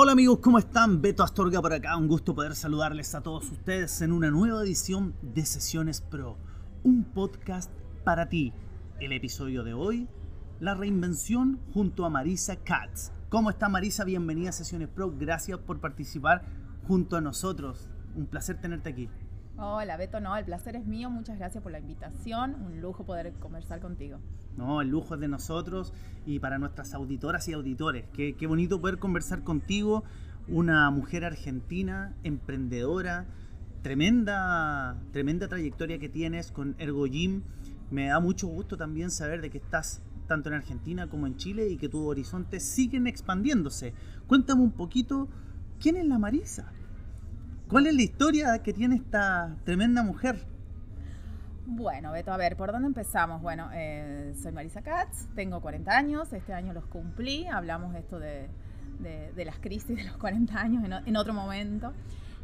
Hola amigos, ¿cómo están? Beto Astorga por acá, un gusto poder saludarles a todos ustedes en una nueva edición de Sesiones Pro, un podcast para ti. El episodio de hoy, la reinvención junto a Marisa Katz. ¿Cómo está Marisa? Bienvenida a Sesiones Pro, gracias por participar junto a nosotros. Un placer tenerte aquí. Hola Beto, no, el placer es mío, muchas gracias por la invitación, un lujo poder conversar contigo. No, el lujo es de nosotros y para nuestras auditoras y auditores. Qué, qué bonito poder conversar contigo, una mujer argentina, emprendedora, tremenda, tremenda trayectoria que tienes con Ergo Gym. Me da mucho gusto también saber de que estás tanto en Argentina como en Chile y que tus horizontes siguen expandiéndose. Cuéntame un poquito, ¿quién es la Marisa? ¿Cuál es la historia que tiene esta tremenda mujer? Bueno, Beto, a ver, ¿por dónde empezamos? Bueno, eh, soy Marisa Katz, tengo 40 años, este año los cumplí, hablamos esto de, de, las crisis de los 40 años en, en otro momento.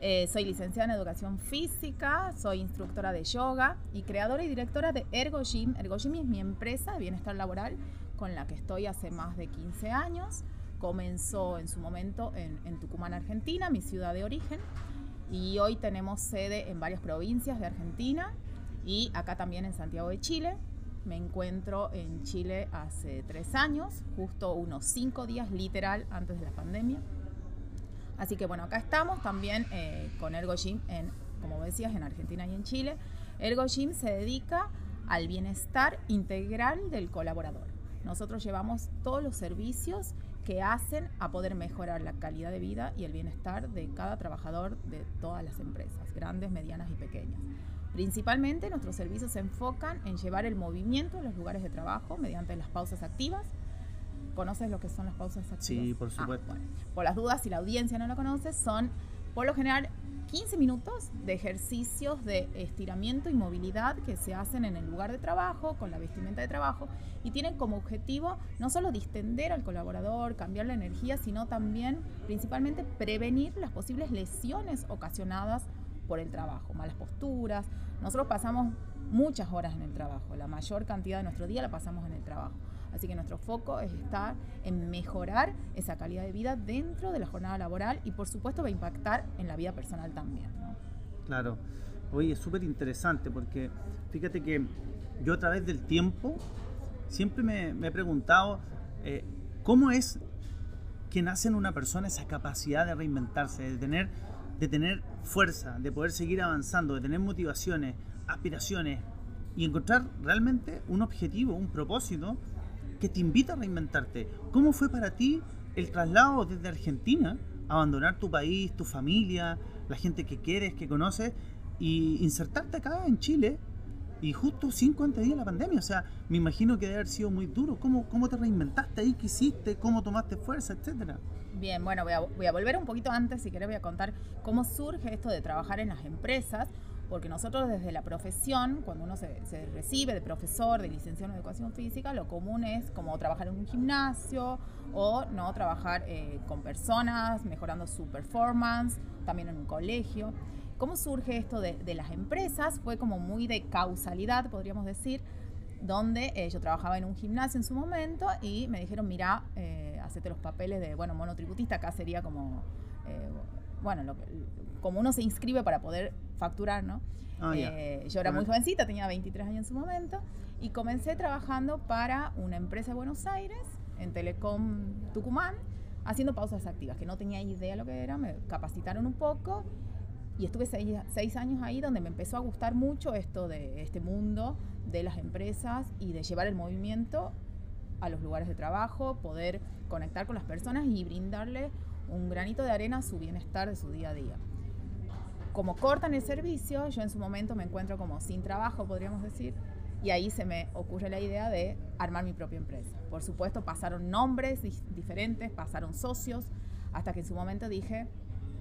Eh, soy licenciada en educación física, soy instructora de yoga y creadora y directora de Ergo Gym. Ergo Gym es mi empresa de bienestar laboral con la que estoy hace más de 15 años. Comenzó en su momento en, en Tucumán, Argentina, mi ciudad de origen, y hoy tenemos sede en varias provincias de Argentina y acá también en Santiago de Chile. Me encuentro en Chile hace tres años, justo unos cinco días literal antes de la pandemia. Así que bueno, acá estamos también eh, con Ergo Gym, en, como decías, en Argentina y en Chile. Ergo Gym se dedica al bienestar integral del colaborador. Nosotros llevamos todos los servicios que hacen a poder mejorar la calidad de vida y el bienestar de cada trabajador de todas las empresas, grandes, medianas y pequeñas. Principalmente nuestros servicios se enfocan en llevar el movimiento a los lugares de trabajo mediante las pausas activas. ¿Conoces lo que son las pausas activas? Sí, por ah, supuesto. Por las dudas, si la audiencia no lo conoce, son por lo general 15 minutos de ejercicios de estiramiento y movilidad que se hacen en el lugar de trabajo, con la vestimenta de trabajo, y tienen como objetivo no solo distender al colaborador, cambiar la energía, sino también principalmente prevenir las posibles lesiones ocasionadas por el trabajo, malas posturas. Nosotros pasamos muchas horas en el trabajo, la mayor cantidad de nuestro día la pasamos en el trabajo. Así que nuestro foco es estar en mejorar esa calidad de vida dentro de la jornada laboral y por supuesto va a impactar en la vida personal también. Claro. Oye, es súper interesante porque fíjate que yo a través del tiempo siempre me, he preguntado eh, cómo es que nace en una persona esa capacidad de reinventarse, de tener de tener fuerza, de poder seguir avanzando, de tener motivaciones, aspiraciones y encontrar realmente un objetivo, un propósito que te invita a reinventarte. ¿Cómo fue para ti el traslado desde Argentina, abandonar tu país, tu familia, la gente que quieres, que conoces, y insertarte acá en Chile y justo cinco antes de la pandemia? O sea, me imagino que debe haber sido muy duro. ¿Cómo, cómo te reinventaste ahí? ¿Qué hiciste? ¿Cómo tomaste fuerza? Etcétera. Bien, bueno, voy a, volver un poquito antes, si querés voy a contar cómo surge esto de trabajar en las empresas, porque nosotros desde la profesión, cuando uno se, recibe de profesor, de licenciado en educación física, lo común es como trabajar en un gimnasio o no trabajar eh, con personas, mejorando su performance, también en un colegio. ¿Cómo surge esto de, las empresas? Fue como muy de causalidad, podríamos decir, donde eh, yo trabajaba en un gimnasio en su momento y me dijeron, mira, eh, hacete los papeles de, bueno, monotributista, acá sería como, bueno, como uno se inscribe para poder facturar, ¿no? Ah, eh, yo era muy jovencita, tenía 23 años en su momento, y comencé trabajando para una empresa de Buenos Aires, en Telecom Tucumán, haciendo pausas activas, que no tenía idea lo que era, me capacitaron un poco y estuve seis, seis, años ahí donde me empezó a gustar mucho esto de este mundo de las empresas y de llevar el movimiento a los lugares de trabajo, poder conectar con las personas y brindarle un granito de arena a su bienestar de su día a día. Como cortan el servicio, yo en su momento me encuentro como sin trabajo, podríamos decir, y ahí se me ocurre la idea de armar mi propia empresa. Por supuesto, pasaron nombres diferentes, pasaron socios, hasta que en su momento dije,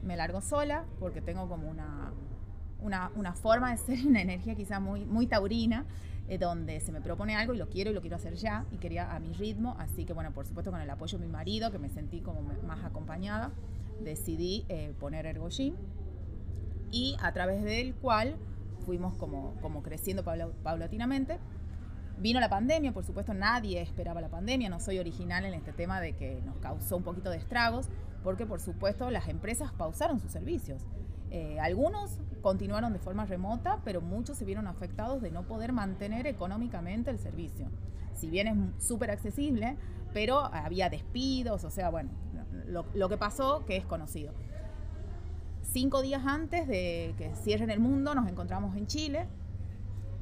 me largo sola, porque tengo como una, una, una forma de ser, una energía quizá muy, muy taurina, eh, donde se me propone algo y lo quiero y lo quiero hacer ya y quería a mi ritmo, así que bueno, por supuesto con el apoyo de mi marido, que me sentí como más acompañada, decidí eh, poner Ergo Gym y a través del cual fuimos como, como creciendo paulatinamente. Vino la pandemia, por supuesto nadie esperaba la pandemia, no soy original en este tema de que nos causó un poquito de estragos, porque por supuesto las empresas pausaron sus servicios. Eh, algunos continuaron de forma remota, pero muchos se vieron afectados de no poder mantener económicamente el servicio. Si bien es súper accesible, pero había despidos, o sea, bueno, lo, lo que pasó que es conocido. Cinco días antes de que cierren el mundo, nos encontramos en Chile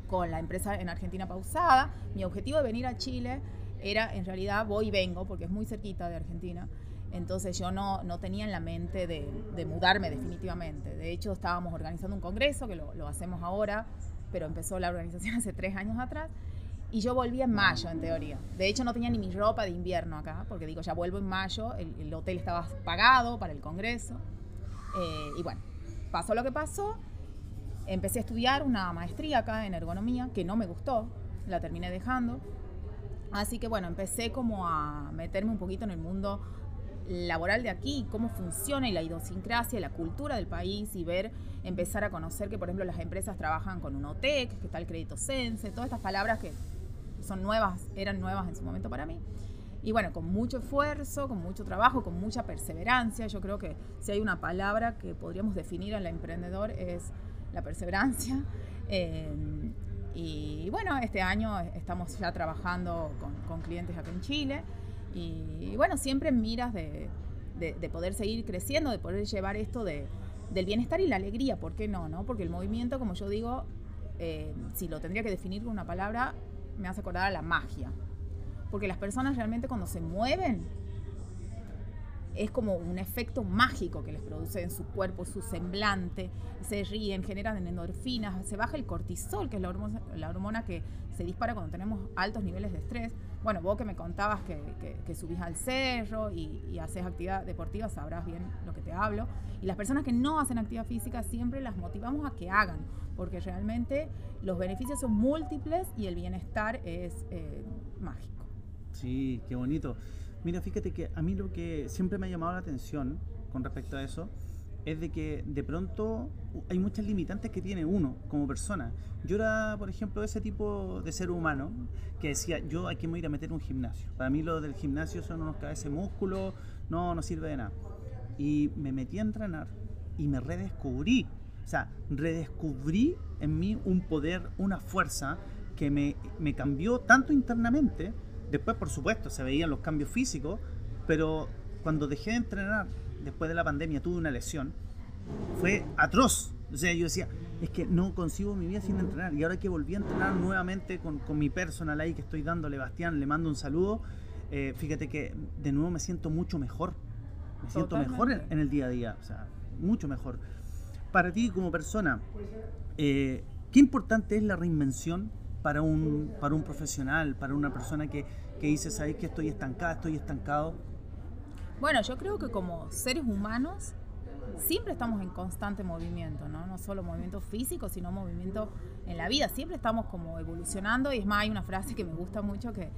con la empresa en Argentina pausada. Mi objetivo de venir a Chile era, en realidad, voy y vengo, porque es muy cerquita de Argentina. Entonces yo no, no tenía en la mente de, mudarme definitivamente. De hecho, estábamos organizando un congreso, que lo, hacemos ahora, pero empezó la organización hace tres años atrás. Y yo volví en mayo, en teoría. De hecho, no tenía ni mi ropa de invierno acá, porque digo, ya vuelvo en mayo, el, el hotel estaba pagado para el congreso. Eh, y bueno, pasó lo que pasó empecé a estudiar una maestría acá en ergonomía, que no me gustó, la terminé dejando. Así que bueno, empecé como a meterme un poquito en el mundo laboral de aquí, cómo funciona y la idiosincrasia, la cultura del país y ver, empezar a conocer que por ejemplo las empresas trabajan con un OTEC, que está el crédito Sense, todas estas palabras que son nuevas, eran nuevas en su momento para mí. Y bueno, con mucho esfuerzo, con mucho trabajo, con mucha perseverancia, yo creo que si hay una palabra que podríamos definir al emprendedor es la perseverancia. Eh, y bueno, este año estamos ya trabajando con, clientes acá en Chile. Y, bueno, siempre miras de, poder seguir creciendo, de poder llevar esto de, del bienestar y la alegría, ¿por qué no? no? Porque el movimiento, como yo digo, eh, si lo tendría que definir con una palabra, me hace acordar a la magia. Porque las personas realmente cuando se mueven, es como un efecto mágico que les produce en su cuerpo, su semblante, se ríen, generan endorfinas, se baja el cortisol, que es la hormona, la hormona que se dispara cuando tenemos altos niveles de estrés. Bueno, vos que me contabas que, subís al cerro y, y, haces actividad deportiva, sabrás bien lo que te hablo. Y las personas que no hacen actividad física siempre las motivamos a que hagan, porque realmente los beneficios son múltiples y el bienestar es eh, mágico. Sí, qué bonito. Mira, fíjate que a mí lo que siempre me ha llamado la atención con respecto a eso es de que de pronto hay muchas limitantes que tiene uno como persona. Yo era, por ejemplo, ese tipo de ser humano que decía, yo aquí me voy ir a meter un gimnasio. Para mí lo del gimnasio son unos cabezas músculos, no, no sirve de nada. Y me metí a entrenar y me redescubrí. O sea, redescubrí en mí un poder, una fuerza que me, me cambió tanto internamente Después, por supuesto, se veían los cambios físicos, pero cuando dejé de entrenar, después de la pandemia, tuve una lesión, fue atroz. O sea, yo decía, es que no consigo mi vida sin entrenar. Y ahora que volví a entrenar nuevamente con, con mi personal ahí que estoy dándole, Bastián, le mando un saludo, eh, fíjate que de nuevo me siento mucho mejor. Me siento mejor en, el día a día, o sea, mucho mejor. Para ti como persona, eh, ¿qué importante es la reinvención para un, para un profesional, para una persona que, que dice, ¿sabes que estoy estancada, estoy estancado? Bueno, yo creo que como seres humanos siempre estamos en constante movimiento, ¿no? No solo movimiento físico, sino movimiento en la vida. Siempre estamos como evolucionando y es más, hay una frase que me gusta mucho que,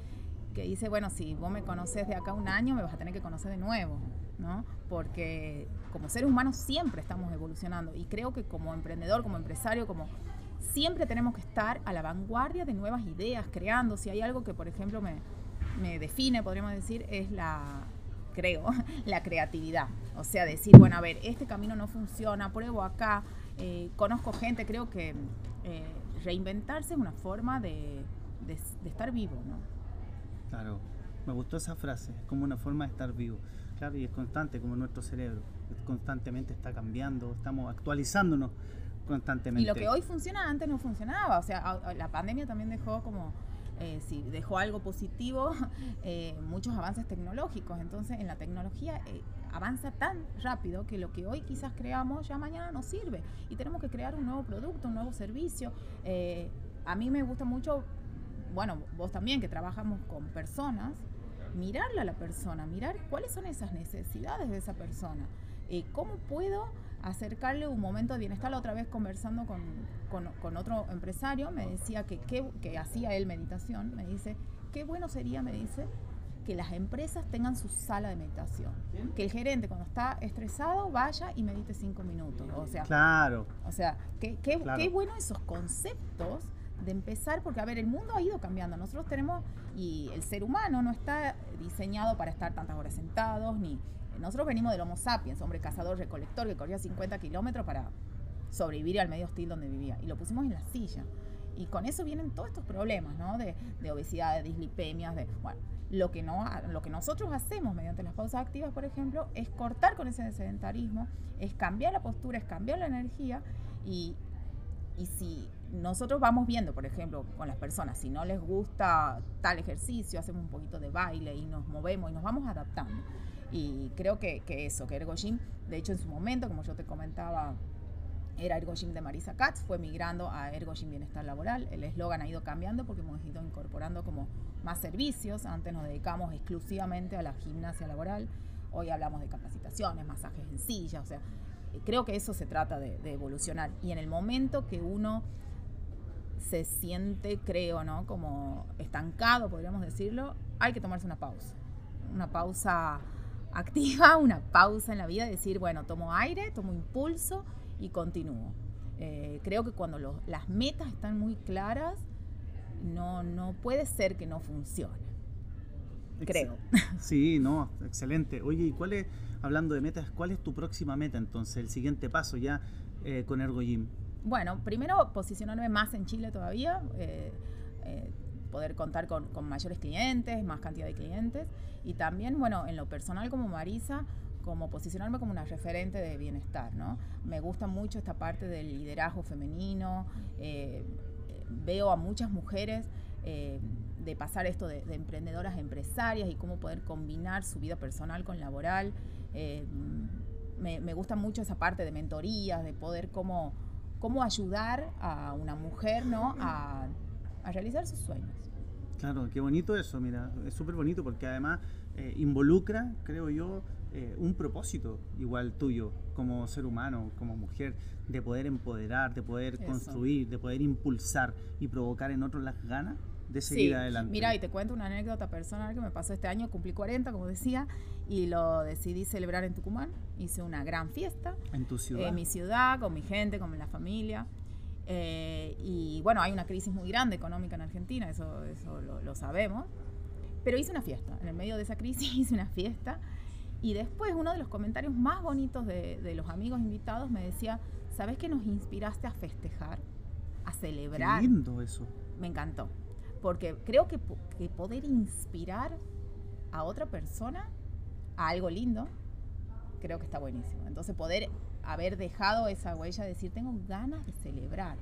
que dice, bueno, si vos me conoces de acá un año, me vas a tener que conocer de nuevo, ¿no? Porque como seres humanos siempre estamos evolucionando y creo que como emprendedor, como empresario, como siempre tenemos que estar a la vanguardia de nuevas ideas, creando. Si hay algo que, por ejemplo, me, me define, podríamos decir, es la, creo, la creatividad. O sea, decir, bueno, a ver, este camino no funciona, pruebo acá, eh, conozco gente, creo que eh, reinventarse es una forma de, de, de, estar vivo, ¿no? Claro, me gustó esa frase, es como una forma de estar vivo. Claro, y es constante, como nuestro cerebro, constantemente está cambiando, estamos actualizándonos constantemente. Y lo que hoy funciona antes no funcionaba. O sea, la pandemia también dejó como, eh, si dejó algo positivo, eh, muchos avances tecnológicos. Entonces, en la tecnología eh, avanza tan rápido que lo que hoy quizás creamos ya mañana no sirve. Y tenemos que crear un nuevo producto, un nuevo servicio. a mí me gusta mucho, bueno, vos también que trabajamos con personas, mirarle a la persona, mirar cuáles son esas necesidades de esa persona. ¿Cómo puedo acercarle un momento de bienestar. La otra vez conversando con, con, otro empresario, me decía que, que, hacía él meditación, me dice, qué bueno sería, me dice, que las empresas tengan su sala de meditación. Que el gerente cuando está estresado vaya y medite cinco minutos. O sea, claro. O sea, qué, qué, qué bueno esos conceptos de empezar, porque a ver, el mundo ha ido cambiando. Nosotros tenemos, y el ser humano no está diseñado para estar tantas horas sentados, ni nosotros venimos del Homo sapiens, hombre cazador, recolector, que corría 50 kilómetros para sobrevivir al medio hostil donde vivía. Y lo pusimos en la silla. Y con eso vienen todos estos problemas, ¿no? De, de obesidad, de dislipemias, de... Bueno, lo que, no, lo que nosotros hacemos mediante las pausas activas, por ejemplo, es cortar con ese sedentarismo, es cambiar la postura, es cambiar la energía y, y si nosotros vamos viendo, por ejemplo, con las personas, si no les gusta tal ejercicio, hacemos un poquito de baile y nos movemos y nos vamos adaptando. Y creo que, eso, que Ergo Gym, de hecho en su momento, como yo te comentaba, era Ergo Gym de Marisa Katz, fue migrando a Ergo Gym Bienestar Laboral. El eslogan ha ido cambiando porque hemos ido incorporando como más servicios. Antes nos dedicamos exclusivamente a la gimnasia laboral. Hoy hablamos de capacitaciones, masajes en silla, o sea, creo que eso se trata de evolucionar. Y en el momento que uno se siente, creo, ¿no? Como estancado, podríamos decirlo, hay que tomarse una pausa. Una pausa activa, una pausa en la vida, decir, bueno, tomo aire, tomo impulso y continúo. Eh, creo que cuando las metas están muy claras, no, no puede ser que no funcione. Creo. Sí, no, excelente. Oye, ¿y cuál es, hablando de metas, cuál es tu próxima meta entonces, el siguiente paso ya eh, con Ergo Gym? Bueno, primero posicionarme más en Chile todavía, eh, eh, poder contar con, con, mayores clientes, más cantidad de clientes y también, bueno, en lo personal como Marisa, como posicionarme como una referente de bienestar, ¿no? Me gusta mucho esta parte del liderazgo femenino, eh, veo a muchas mujeres eh, de pasar esto de, de, emprendedoras empresarias y cómo poder combinar su vida personal con laboral. Eh, me, me, gusta mucho esa parte de mentorías, de poder cómo, cómo ayudar a una mujer ¿no? a, a realizar sus sueños. Claro, qué bonito eso, mira, es súper bonito porque además eh, involucra, creo yo, eh, un propósito igual tuyo como ser humano, como mujer, de poder empoderar, de poder eso. construir, de poder impulsar y provocar en otros las ganas de seguir sí. adelante. Mira, y te cuento una anécdota personal que me pasó este año, cumplí 40, como decía, y lo decidí celebrar en Tucumán. Hice una gran fiesta. ¿En tu ciudad? En mi ciudad, con mi gente, con la familia. Eh, y bueno, hay una crisis muy grande económica en Argentina, eso, eso lo, lo, sabemos. Pero hice una fiesta, en el medio de esa crisis hice una fiesta. Y después uno de los comentarios más bonitos de, de los amigos invitados me decía, ¿sabes que nos inspiraste a festejar? A celebrar. Qué lindo eso. Me encantó. Porque creo que, que poder inspirar a otra persona a algo lindo, creo que está buenísimo. Entonces poder haber dejado esa huella, decir, tengo ganas de celebrar.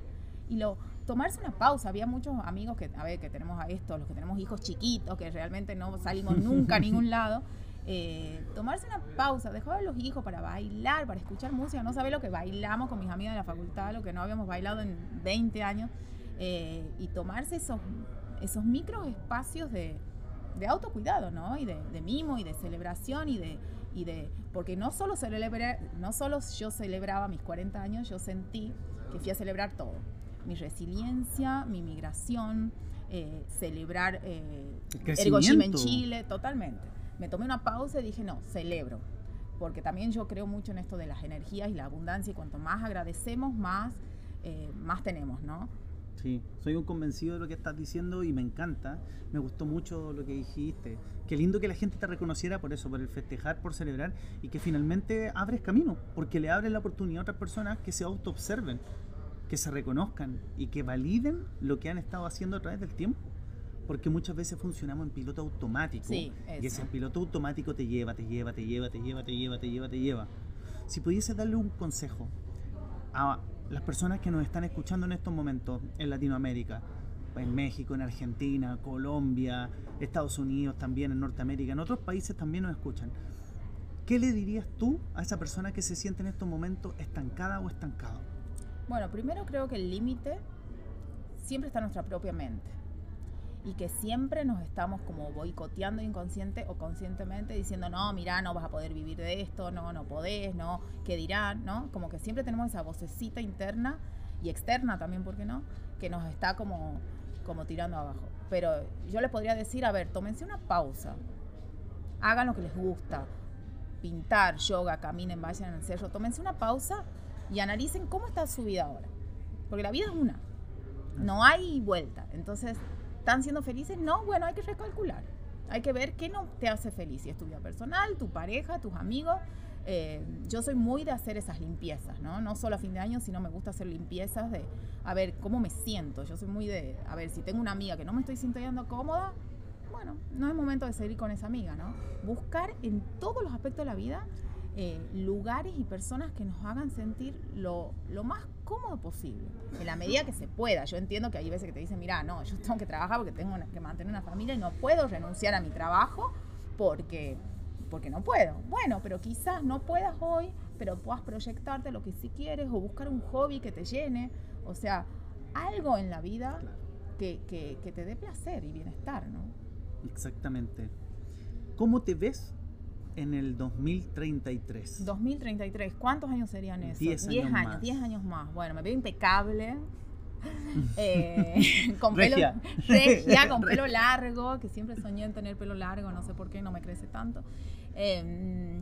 Y lo, tomarse una pausa. Había muchos amigos que, a ver, que tenemos a esto, los que tenemos hijos chiquitos, que realmente no salimos nunca a ningún lado. Eh, tomarse una pausa, dejar a los hijos para bailar, para escuchar música. No sabe lo que bailamos con mis amigas de la facultad, lo que no habíamos bailado en 20 años. Eh, y tomarse esos, esos micro espacios de, de autocuidado, ¿no? Y de, de, mimo y de celebración y de, y de porque no solo celebré, no solo yo celebraba mis 40 años, yo sentí que fui a celebrar todo. Mi resiliencia, mi migración, eh, celebrar eh, Ergo en Chile, totalmente. Me tomé una pausa y dije, no, celebro. Porque también yo creo mucho en esto de las energías y la abundancia y cuanto más agradecemos, más, eh, más tenemos, ¿no? Sí, soy un convencido de lo que estás diciendo y me encanta. Me gustó mucho lo que dijiste. Qué lindo que la gente te reconociera por eso, por el festejar, por celebrar y que finalmente abres camino, porque le abres la oportunidad a otras personas que se autoobserven, que se reconozcan y que validen lo que han estado haciendo a través del tiempo. Porque muchas veces funcionamos en piloto automático. Sí, y ese piloto automático te lleva, te lleva, te lleva, te lleva, te lleva, te lleva, te lleva. Si pudiese darle un consejo a las personas que nos están escuchando en estos momentos en Latinoamérica, en México, en Argentina, Colombia, Estados Unidos, también en Norteamérica, en otros países también nos escuchan. ¿Qué le dirías tú a esa persona que se siente en estos momentos estancada o estancado? Bueno, primero creo que el límite siempre está en nuestra propia mente y que siempre nos estamos como boicoteando inconsciente o conscientemente diciendo, no, mira, no vas a poder vivir de esto, no, no podés, no, ¿qué dirán? ¿no? Como que siempre tenemos esa vocecita interna y externa también, ¿por qué no? Que nos está como, como tirando abajo. Pero yo les podría decir, a ver, tómense una pausa, hagan lo que les gusta, pintar, yoga, caminen, vayan el cerro, tómense una pausa y analicen cómo está su vida ahora. Porque la vida es una. No hay vuelta. Entonces, ¿están siendo felices? No, bueno, hay que recalcular. Hay que ver qué no te hace feliz. Si es tu vida personal, tu pareja, tus amigos. Eh, yo soy muy de hacer esas limpiezas, ¿no? No solo a fin de año, sino me gusta hacer limpiezas de, a ver, cómo me siento. Yo soy muy de, a ver, si tengo una amiga que no me estoy sintiendo cómoda, bueno, no es momento de seguir con esa amiga, ¿no? Buscar en todos los aspectos de la vida eh, lugares y personas que nos hagan sentir lo, lo, más cómodo posible, en la medida que se pueda. Yo entiendo que hay veces que te dicen, mira, no, yo tengo que trabajar porque tengo que mantener una familia y no puedo renunciar a mi trabajo porque, porque no puedo. Bueno, pero quizás no puedas hoy, pero puedas proyectarte lo que sí quieres o buscar un hobby que te llene. O sea, algo en la vida que, que, que te dé placer y bienestar, ¿no? Exactamente. ¿Cómo te ves en el 2033. 2033, ¿cuántos años serían esos? 10 años, años, 10 años más. Bueno, me veo impecable. eh, con pelo regia. con pelo largo, que siempre soñé en tener pelo largo, no sé por qué no me crece tanto. Eh,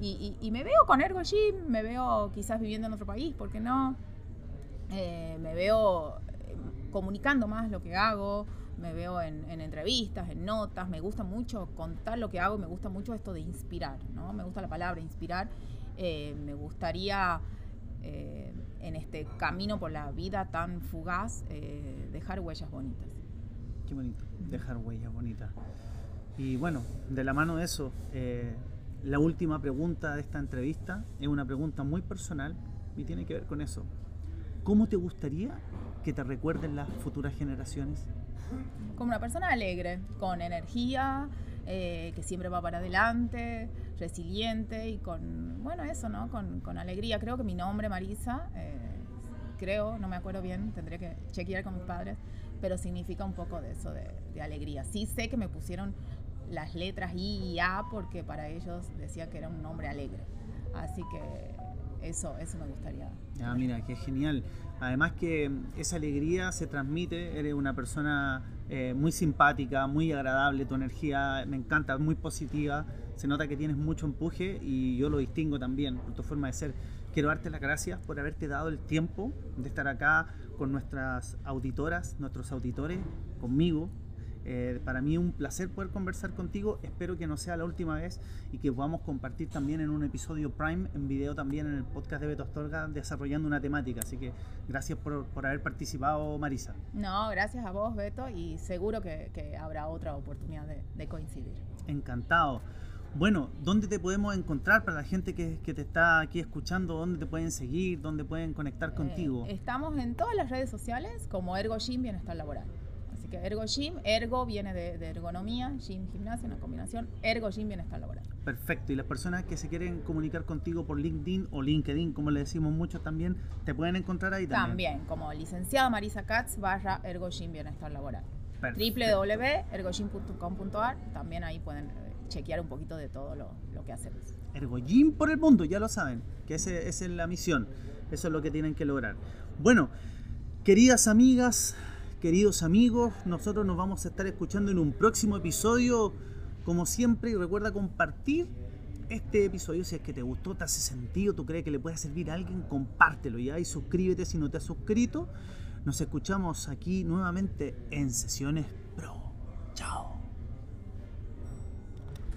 y, y, me veo con Ergo Gym, me veo quizás viviendo en otro país, ¿por qué no? Eh, me veo eh, comunicando más lo que hago, me veo en, entrevistas, en notas, me gusta mucho contar lo que hago, me gusta mucho esto de inspirar, ¿no? Me gusta la palabra inspirar, eh, me gustaría eh, en este camino por la vida tan fugaz eh, dejar huellas bonitas. Qué bonito, dejar huellas bonitas. Y bueno, de la mano de eso, la última pregunta de esta entrevista es una pregunta muy personal y tiene que ver con eso. ¿Cómo te gustaría que te recuerden las futuras generaciones? Como una persona alegre, con energía, eh, que siempre va para adelante, resiliente y con, bueno, eso, ¿no? Con, con alegría. Creo que mi nombre, Marisa, eh, creo, no me acuerdo bien, tendré que chequear con mis padres, pero significa un poco de eso, de, de alegría. Sí sé que me pusieron las letras I y A porque para ellos decía que era un nombre alegre. Así que eso, eso me gustaría. Ah, mira, qué genial. Además que esa alegría se transmite, eres una persona eh, muy simpática, muy agradable, tu energía me encanta, muy positiva, se nota que tienes mucho empuje y yo lo distingo también por tu forma de ser. Quiero darte las gracias por haberte dado el tiempo de estar acá con nuestras auditoras, nuestros auditores, conmigo, eh, para mí es un placer poder conversar contigo. Espero que no sea la última vez y que podamos compartir también en un episodio Prime, en video también en el podcast de Beto Astorga, desarrollando una temática. Así que gracias por, por haber participado, Marisa. No, gracias a vos, Beto, y seguro que, que habrá otra oportunidad de, de, coincidir. Encantado. Bueno, ¿dónde te podemos encontrar para la gente que, que, te está aquí escuchando? ¿Dónde te pueden seguir? ¿Dónde pueden conectar eh, contigo? Estamos en todas las redes sociales como Ergo Gym Bienestar Laboral. Así que Ergo Gym, ergo viene de, ergonomía, gym, gimnasia, una combinación, Ergo Gym, bienestar laboral. Perfecto, y las personas que se quieren comunicar contigo por LinkedIn o LinkedIn, como le decimos mucho también, te pueden encontrar ahí también. También, como licenciada Marisa Katz barra Ergo Gym, bienestar laboral. www.ergogym.com.ar, también ahí pueden eh, chequear un poquito de todo lo, lo que hacemos. Ergogym por el mundo, ya lo saben, que esa es la misión, eso es lo que tienen que lograr. Bueno, queridas amigas, queridos amigos. Nosotros nos vamos a estar escuchando en un próximo episodio. Como siempre, recuerda compartir este episodio si es que te gustó, te hace sentido, tú crees que le puede servir a alguien, compártelo ya y suscríbete si no te has suscrito. Nos escuchamos aquí nuevamente en Sesiones Pro. Chao.